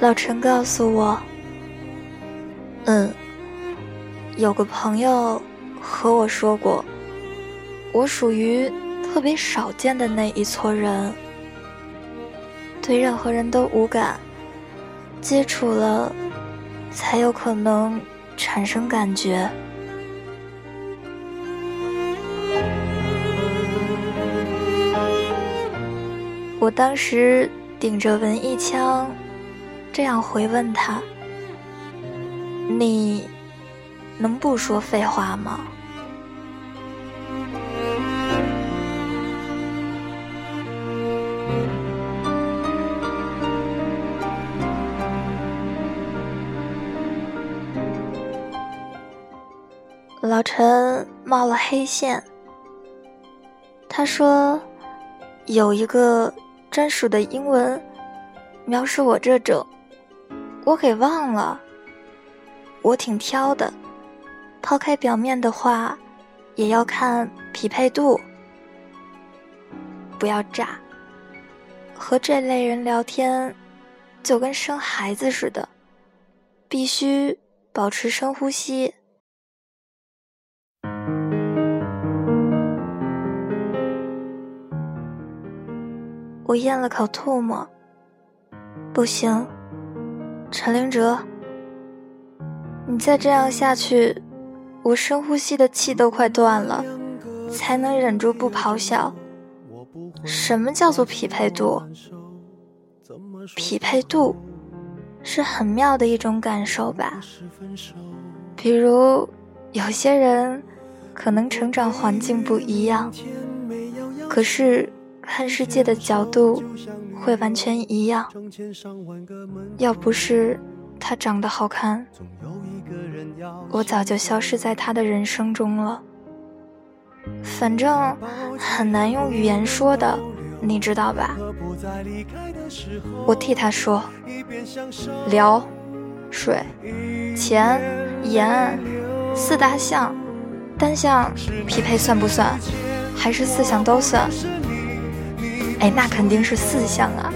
老陈告诉我，嗯，有个朋友和我说过，我属于特别少见的那一撮人，对任何人都无感，接触了才有可能产生感觉。我当时顶着文艺腔。这样回问他：“你能不说废话吗？”老陈冒了黑线，他说：“有一个专属的英文描述我这种。”我给忘了，我挺挑的，抛开表面的话，也要看匹配度。不要炸，和这类人聊天，就跟生孩子似的，必须保持深呼吸。我咽了口唾沫，不行。陈灵哲，你再这样下去，我深呼吸的气都快断了，才能忍住不咆哮。什么叫做匹配度？匹配度是很妙的一种感受吧？比如有些人可能成长环境不一样，可是看世界的角度。会完全一样。要不是他长得好看，我早就消失在他的人生中了。反正很难用语言说的，你知道吧？我替他说：聊、水、钱、盐，四大项，单项匹配算不算？还是四项都算？哎，那肯定是四项啊，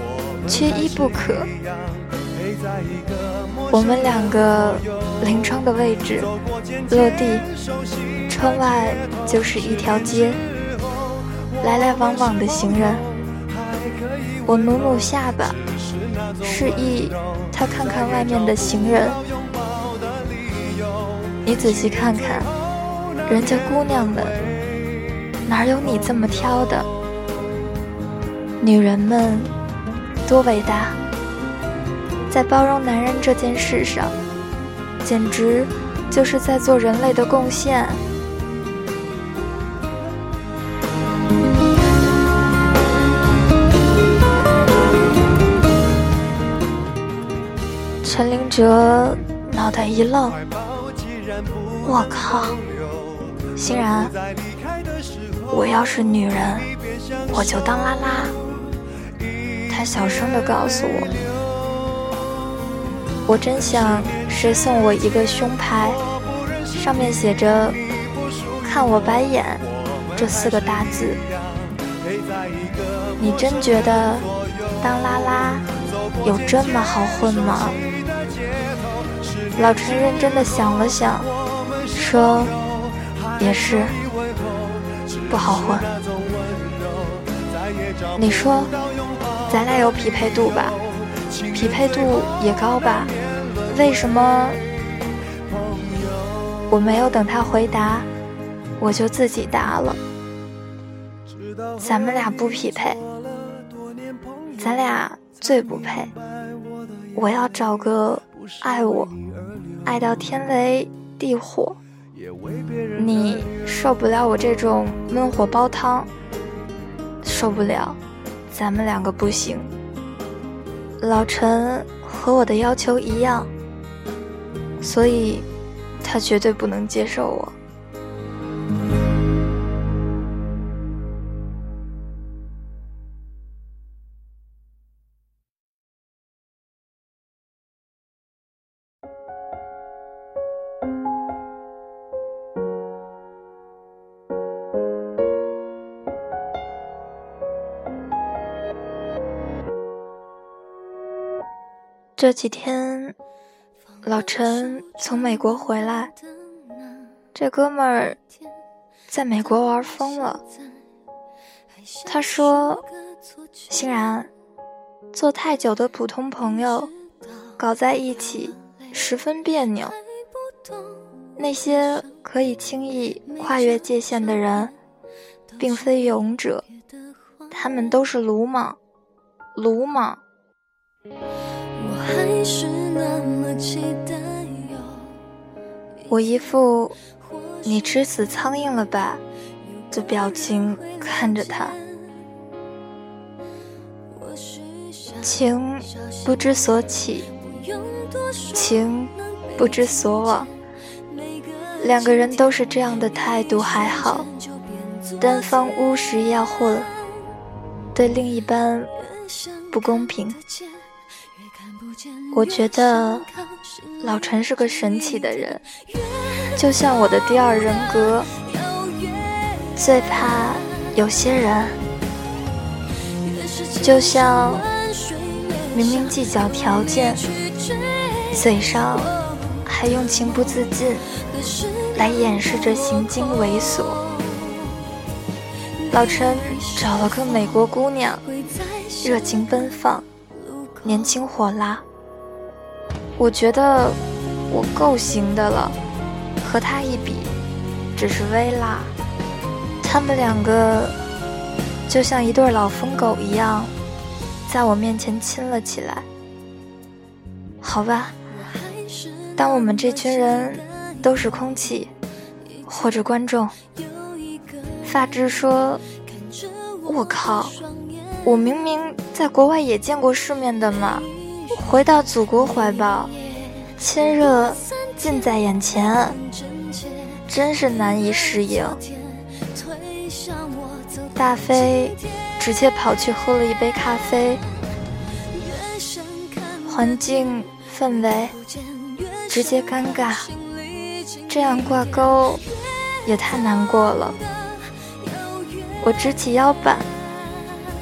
缺一不可。我们两个临窗的位置，落地，窗外就是一条街，来来往往的行人。我努努下巴，示意他看看外面的行人。你仔细看看，人家姑娘们，哪有你这么挑的？女人们多伟大，在包容男人这件事上，简直就是在做人类的贡献。陈林哲脑袋一愣，我靠！欣然，我要是女人，我就当拉拉。小声地告诉我，我真想谁送我一个胸牌，上面写着“看我白眼”这四个大字。你真觉得当拉拉有这么好混吗？老陈认真的想了想，说：“也是，不好混。你说，咱俩有匹配度吧？匹配度也高吧？为什么？”我没有等他回答，我就自己答了：“咱们俩不匹配，咱俩最不配。我要找个爱我。”爱到天雷地火，你受不了我这种闷火煲汤，受不了，咱们两个不行。老陈和我的要求一样，所以他绝对不能接受我。这几天，老陈从美国回来，这哥们儿在美国玩疯了。他说：“欣然，做太久的普通朋友，搞在一起十分别扭。那些可以轻易跨越界限的人，并非勇者，他们都是鲁莽，鲁莽。”我一副你吃死苍蝇了吧的表情看着他，情不知所起，情不知所往，两个人都是这样的态度还好，单方乌石要混，对另一半不公平。我觉得老陈是个神奇的人，就像我的第二人格。最怕有些人，就像明明计较条件，嘴上还用情不自禁来掩饰着行径猥琐。老陈找了个美国姑娘，热情奔放，年轻火辣。我觉得我够行的了，和他一比，只是微辣。他们两个就像一对老疯狗一样，在我面前亲了起来。好吧，当我们这群人都是空气或者观众。发质说：“我靠，我明明在国外也见过世面的嘛。”回到祖国怀抱，亲热近在眼前，真是难以适应。大飞直接跑去喝了一杯咖啡，环境氛围直接尴尬，这样挂钩也太难过了。我直起腰板，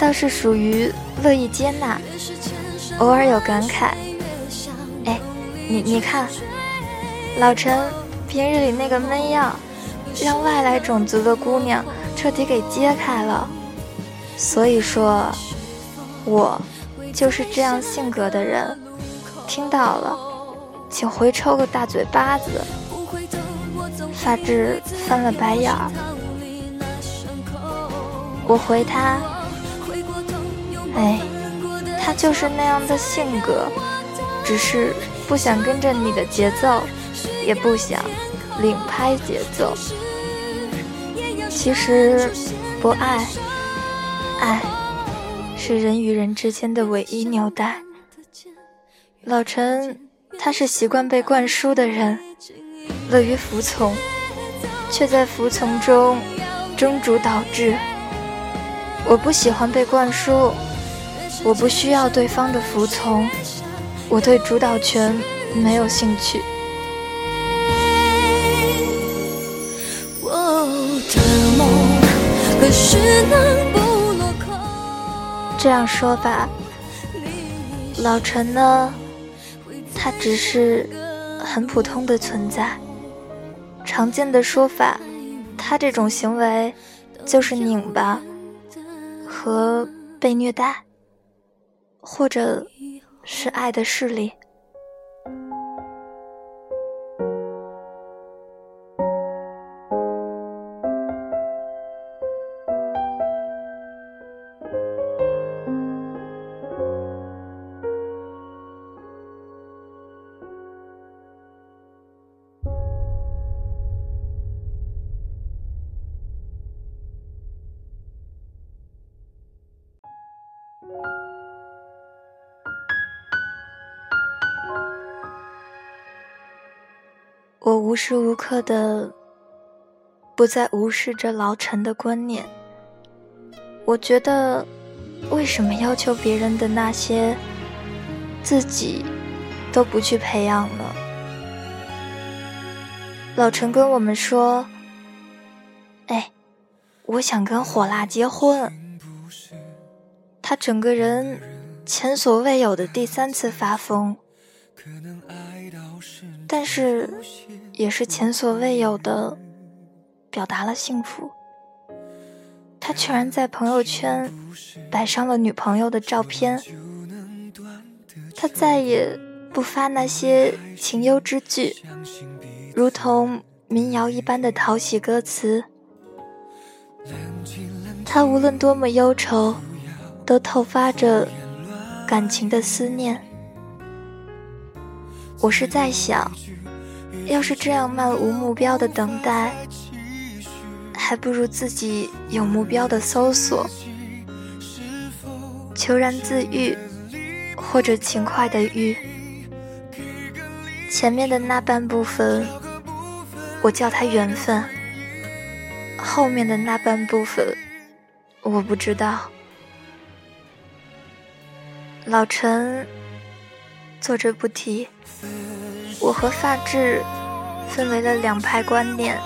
倒是属于乐意接纳。偶尔有感慨，哎，你你看，老陈平日里那个闷样，让外来种族的姑娘彻底给揭开了。所以说，我就是这样性格的人。听到了，请回抽个大嘴巴子。发质翻了白眼儿，我回他，哎。他就是那样的性格，只是不想跟着你的节奏，也不想。领拍节奏。其实，不爱，爱是人与人之间的唯一纽带。老陈，他是习惯被灌输的人，乐于服从，却在服从中中主导致。我不喜欢被灌输，我不需要对方的服从，我对主导权没有兴趣。这样说吧，老陈呢，他只是很普通的存在。常见的说法，他这种行为就是拧巴和被虐待，或者是爱的势力。无时无刻的不再无视着老陈的观念。我觉得，为什么要求别人的那些，自己都不去培养呢？老陈跟我们说：“哎，我想跟火辣结婚。”他整个人前所未有的第三次发疯。可能爱到失但是，也是前所未有的表达了幸福。他居然在朋友圈摆上了女朋友的照片。他再也不发那些情忧之句，如同民谣一般的讨喜歌词。他无论多么忧愁，都透发着感情的思念。我是在想，要是这样漫无目标的等待，还不如自己有目标的搜索，求然自愈，或者勤快的愈。前面的那半部分，我叫它缘分；后面的那半部分，我不知道。老陈。坐着不提。我和发质分为了两派观念。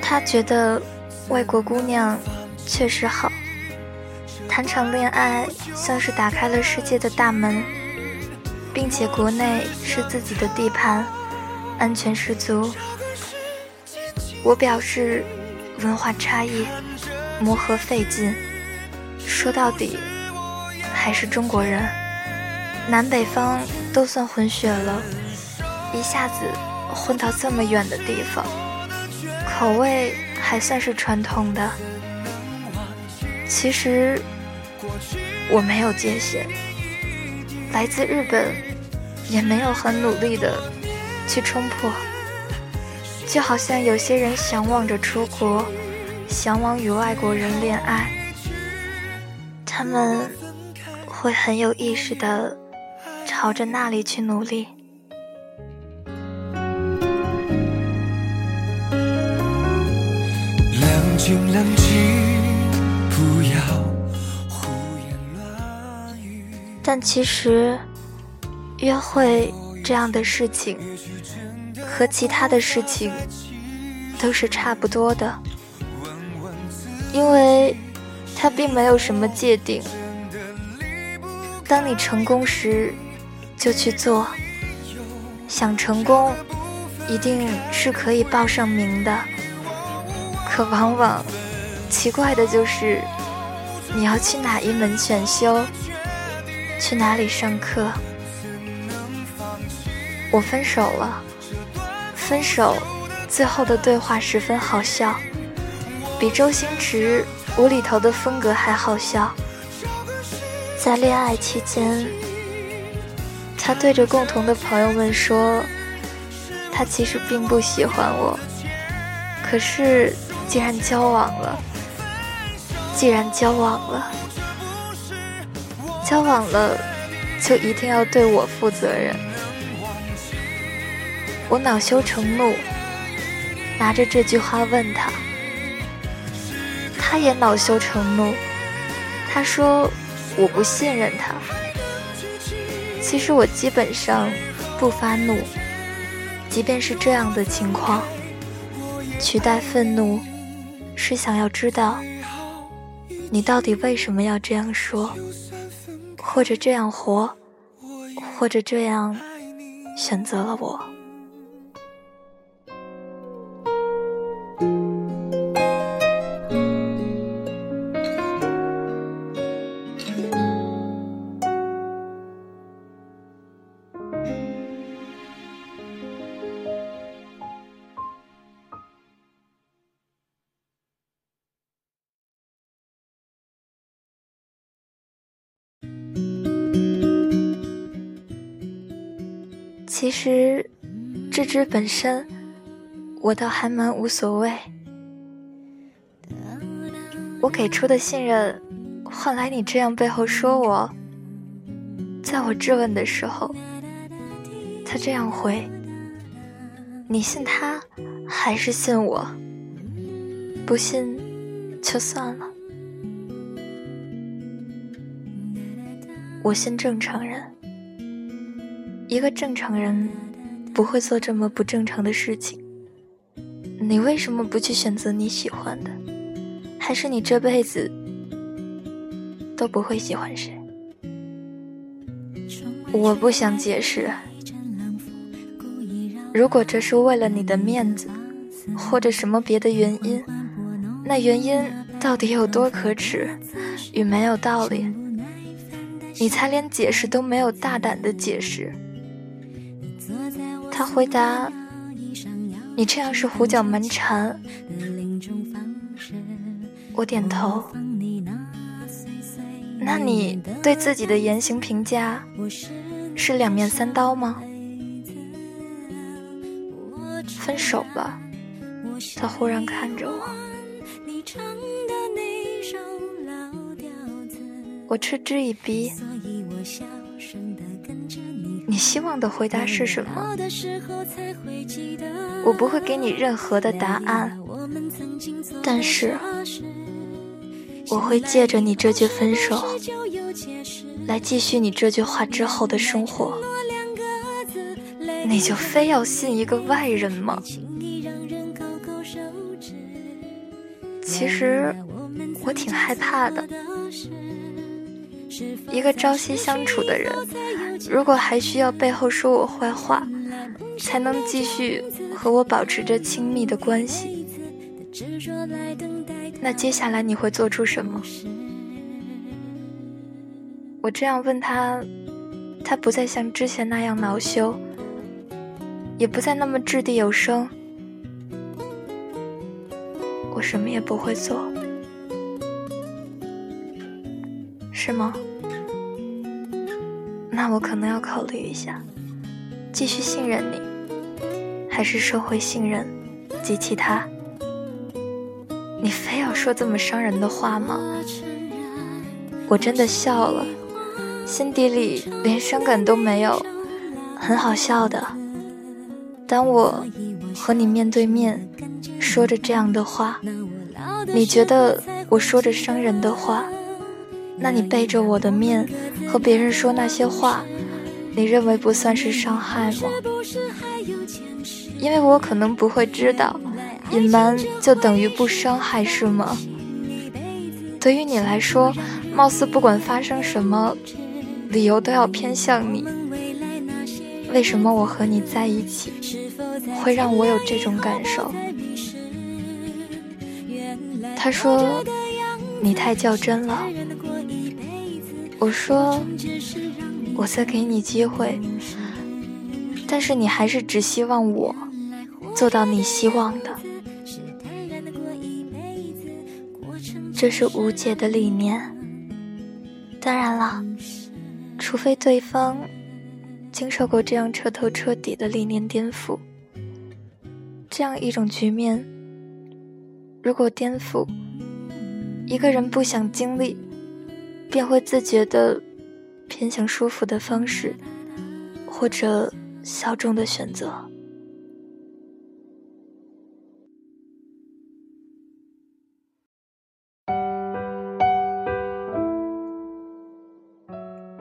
他觉得外国姑娘确实好，谈场恋爱像是打开了世界的大门，并且国内是自己的地盘，安全十足。我表示文化差异，磨合费劲，说到底还是中国人。南北方都算混血了，一下子混到这么远的地方，口味还算是传统的。其实我没有界限，来自日本，也没有很努力的去冲破。就好像有些人向往着出国，向往与外国人恋爱，他们会很有意识的。朝着那里去努力。但其实，约会这样的事情，和其他的事情都是差不多的，因为它并没有什么界定。当你成功时，就去做，想成功，一定是可以报上名的。可往往奇怪的就是，你要去哪一门选修，去哪里上课。我分手了，分手，最后的对话十分好笑，比周星驰无厘头的风格还好笑。在恋爱期间。他对着共同的朋友们说：“他其实并不喜欢我。可是，既然交往了，既然交往了，交往了，就一定要对我负责任。我恼羞成怒，拿着这句话问他，他也恼羞成怒，他说我不信任他。其实我基本上不发怒，即便是这样的情况，取代愤怒，是想要知道你到底为什么要这样说，或者这样活，或者这样选择了我。其实，这只本身，我倒还蛮无所谓。我给出的信任，换来你这样背后说我。在我质问的时候，他这样回：“你信他，还是信我？不信，就算了。我信正常人。”一个正常人不会做这么不正常的事情。你为什么不去选择你喜欢的？还是你这辈子都不会喜欢谁？我不想解释。如果这是为了你的面子，或者什么别的原因，那原因到底有多可耻与没有道理？你才连解释都没有大胆的解释。他回答：“你这样是胡搅蛮缠。”我点头。那你对自己的言行评价是两面三刀吗？分手吧。他忽然看着我，我嗤之以鼻。你希望的回答是什么？我不会给你任何的答案，但是我会借着你这句分手，来继续你这句话之后的生活。你就非要信一个外人吗？其实我挺害怕的。一个朝夕相处的人，如果还需要背后说我坏话，才能继续和我保持着亲密的关系，那接下来你会做出什么？我这样问他，他不再像之前那样恼羞，也不再那么掷地有声。我什么也不会做。是吗？那我可能要考虑一下，继续信任你，还是收回信任，及其他？你非要说这么伤人的话吗？我真的笑了，心底里连伤感都没有，很好笑的。当我和你面对面说着这样的话，你觉得我说着伤人的话？那你背着我的面和别人说那些话，你认为不算是伤害吗？因为我可能不会知道，隐瞒就等于不伤害，是吗？对于你来说，貌似不管发生什么，理由都要偏向你。为什么我和你在一起，会让我有这种感受？他说，你太较真了。我说，我再给你机会，但是你还是只希望我做到你希望的，这是无解的理念。当然了，除非对方经受过这样彻头彻底的理念颠覆，这样一种局面，如果颠覆，一个人不想经历，便会自觉的偏向舒服的方式，或者小众的选择。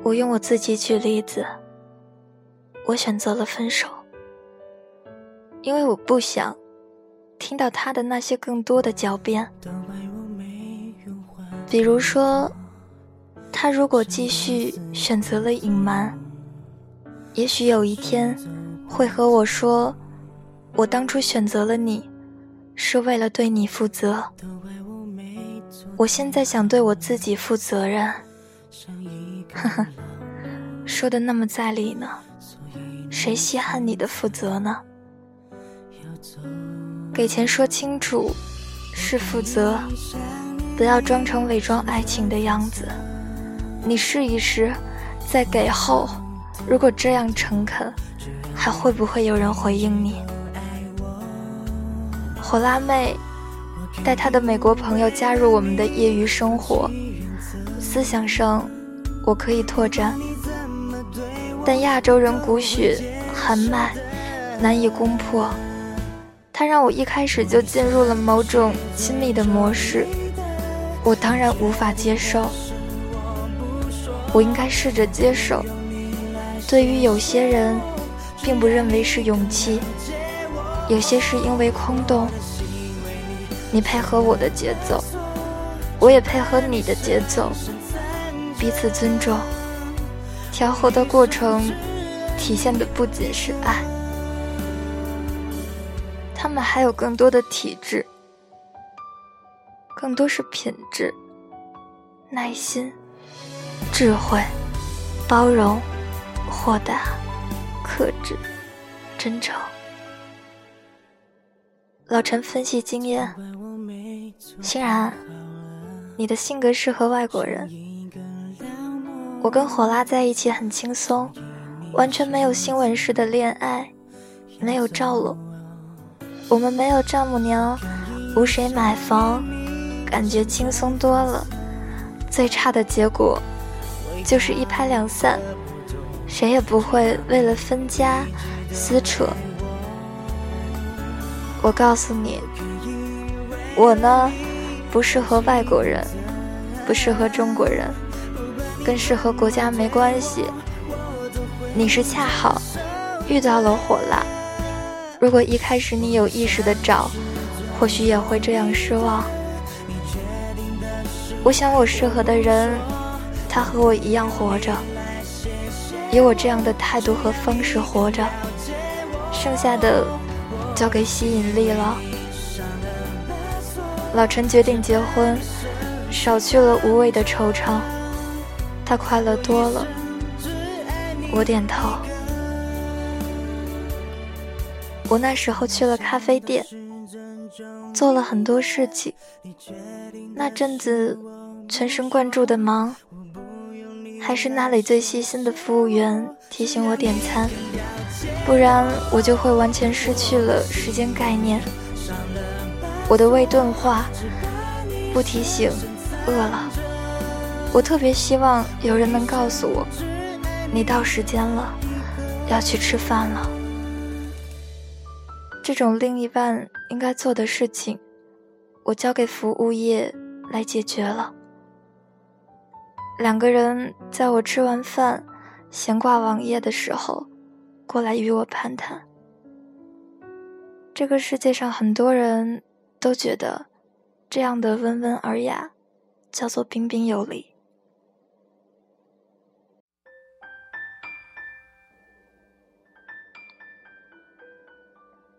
我用我自己举例子，我选择了分手，因为我不想听到他的那些更多的狡辩。比如说，他如果继续选择了隐瞒，也许有一天会和我说：“我当初选择了你，是为了对你负责。我现在想对我自己负责任。”呵呵，说的那么在理呢，谁稀罕你的负责呢？给钱说清楚，是负责，不要装成伪装爱情的样子。你试一试，再给后，如果这样诚恳，还会不会有人回应你？火辣妹带她的美国朋友加入我们的业余生活，思想上。我可以拓展，但亚洲人骨血寒脉难以攻破。它让我一开始就进入了某种亲密的模式，我当然无法接受。我应该试着接受。对于有些人，并不认为是勇气，有些是因为空洞。你配合我的节奏，我也配合你的节奏。彼此尊重，调和的过程体现的不仅是爱，他们还有更多的体质，更多是品质、耐心、智慧、包容、豁达、克制、真诚。老陈分析经验，欣然，你的性格适合外国人。我跟火拉在一起很轻松，完全没有新闻式的恋爱，没有赵露，我们没有丈母娘，无谁买房，感觉轻松多了。最差的结果就是一拍两散，谁也不会为了分家撕扯。我告诉你，我呢不适合外国人，不适合中国人。跟适合国家没关系，你是恰好遇到了火辣。如果一开始你有意识的找，或许也会这样失望。我想我适合的人，他和我一样活着，以我这样的态度和方式活着，剩下的交给吸引力了。老陈决定结婚，少去了无谓的惆怅。他快乐多了，我点头。我那时候去了咖啡店，做了很多事情。那阵子全神贯注的忙，还是那里最细心的服务员提醒我点餐，不然我就会完全失去了时间概念。我的胃钝化，不提醒，饿了。我特别希望有人能告诉我，你到时间了，要去吃饭了。这种另一半应该做的事情，我交给服务业来解决了。两个人在我吃完饭，闲挂网页的时候，过来与我攀谈。这个世界上很多人都觉得，这样的温文尔雅，叫做彬彬有礼。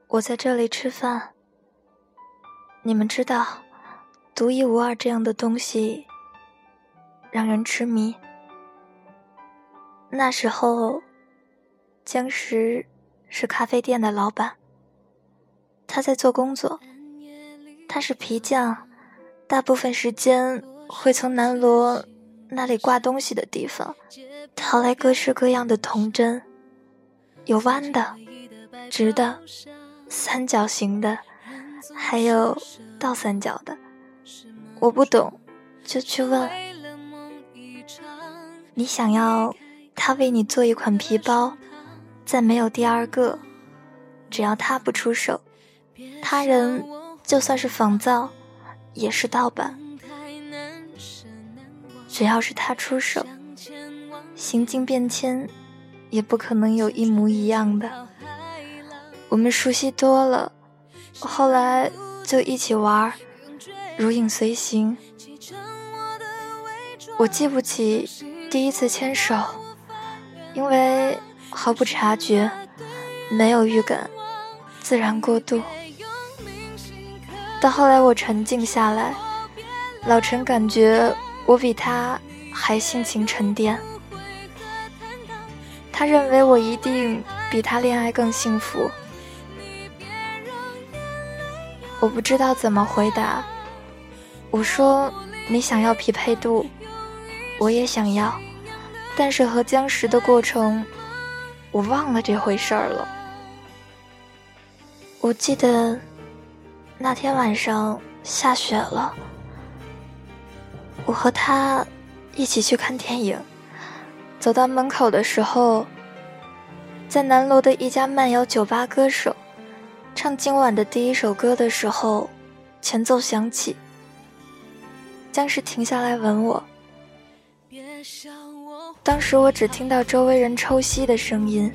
我在这里吃饭。你们知道，独一无二这样的东西让人痴迷。那时候，江石是咖啡店的老板，他在做工作。他是皮匠，大部分时间会从南锣那里挂东西的地方淘来各式各样的铜针，有弯的、直的。三角形的，还有倒三角的。我不懂，就去问。你想要他为你做一款皮包，再没有第二个。只要他不出手，他人就算是仿造，也是盗版。只要是他出手，行径变迁，也不可能有一模一样的。我们熟悉多了，后来就一起玩，如影随形。我记不起第一次牵手，因为毫不察觉，没有预感。自然过渡，到后来我沉静下来，老陈感觉我比他还性情沉淀，他认为我一定比他恋爱更幸福。我不知道怎么回答，我说你想要匹配度，我也想要，但是和僵石的过程，我忘了这回事儿了。我记得那天晚上下雪了，我和他一起去看电影。走到门口的时候，在南楼的一家慢摇酒吧，歌手唱今晚的第一首歌的时候，前奏响起，僵尸停下来吻我。当时我只听到周围人抽吸的声音。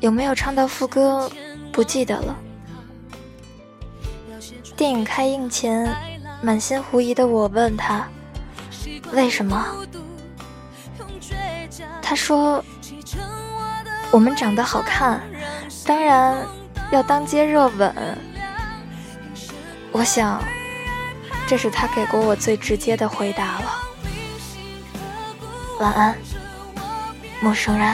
有没有唱到副歌？不记得了。电影开映前，满心狐疑的我问他：“为什么？”他说：“我们长得好看，当然要当街热吻。”我想，这是他给过我最直接的回答了。晚安，陌生人。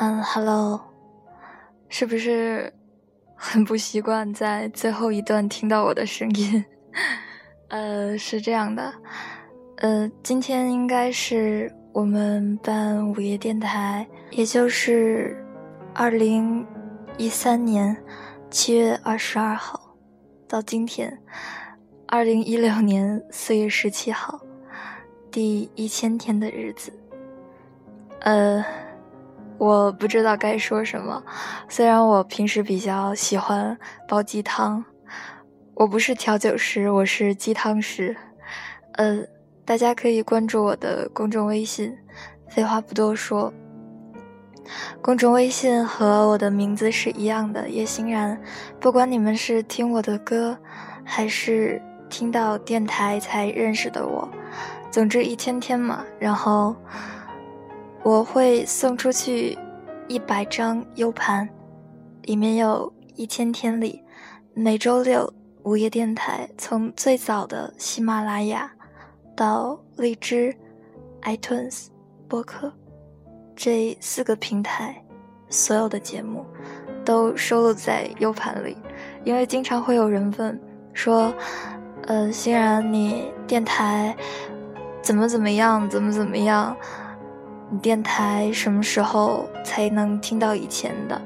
嗯，Hello，是不是很不习惯在最后一段听到我的声音？呃，是这样的，呃，今天应该是我们办午夜电台，也就是二零一三年七月二十二号到今天二零一六年四月十七号第一千天的日子。呃，我不知道该说什么。虽然我平时比较喜欢煲鸡汤，我不是调酒师，我是鸡汤师。呃，大家可以关注我的公众微信。废话不多说，公众微信和我的名字是一样的，叶欣然。不管你们是听我的歌，还是听到电台才认识的我，总之一千天嘛。然后我会送出去一百张 U 盘，里面有一千天里每周六午夜电台，从最早的喜马拉雅。到荔枝、iTunes、播客这四个平台，所有的节目都收录在 U 盘里。因为经常会有人问说：“呃，欣然，你电台怎么怎么样？怎么怎么样？你电台什么时候才能听到以前的？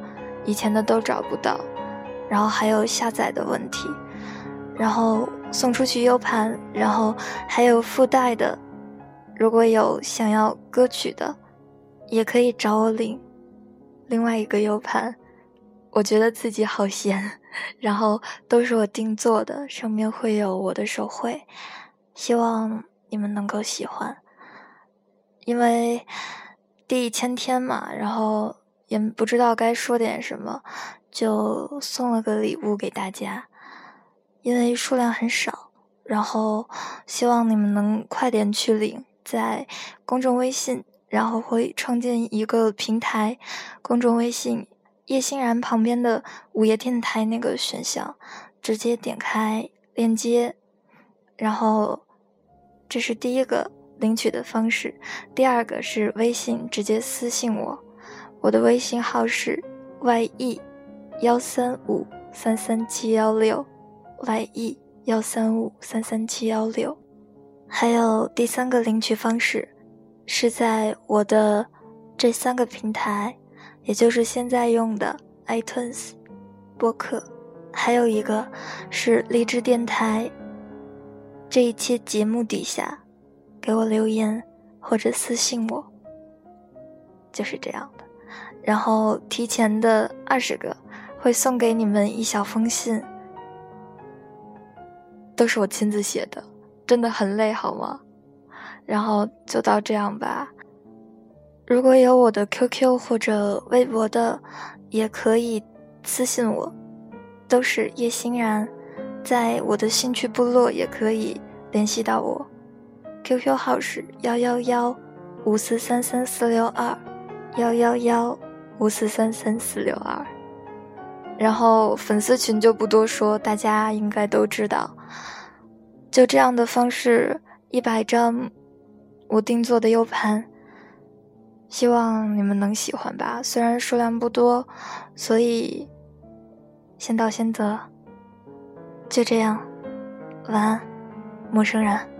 以前的都找不到。然后还有下载的问题，然后。”送出去 U 盘，然后还有附带的，如果有想要歌曲的，也可以找我领另外一个 U 盘。我觉得自己好闲，然后都是我定做的，上面会有我的手绘，希望你们能够喜欢。因为第一千天嘛，然后也不知道该说点什么，就送了个礼物给大家。因为数量很少，然后希望你们能快点去领，在公众微信，然后会创建一个平台，公众微信叶欣然旁边的午夜电台那个选项，直接点开链接，然后这是第一个领取的方式，第二个是微信直接私信我，我的微信号是 ye 幺三五三三七幺六。ye 幺三五三三七幺六，还有第三个领取方式，是在我的这三个平台，也就是现在用的 iTunes 播客，还有一个是荔枝电台。这一期节目底下给我留言或者私信我，就是这样的。然后提前的二十个会送给你们一小封信。都是我亲自写的，真的很累，好吗？然后就到这样吧。如果有我的 QQ 或者微博的，也可以私信我，都是叶欣然。在我的兴趣部落也可以联系到我，QQ 号是幺幺幺五四三三四六二幺幺幺五四三三四六二。然后粉丝群就不多说，大家应该都知道。就这样的方式，一百张我定做的 U 盘，希望你们能喜欢吧。虽然数量不多，所以先到先得。就这样，晚安，陌生人。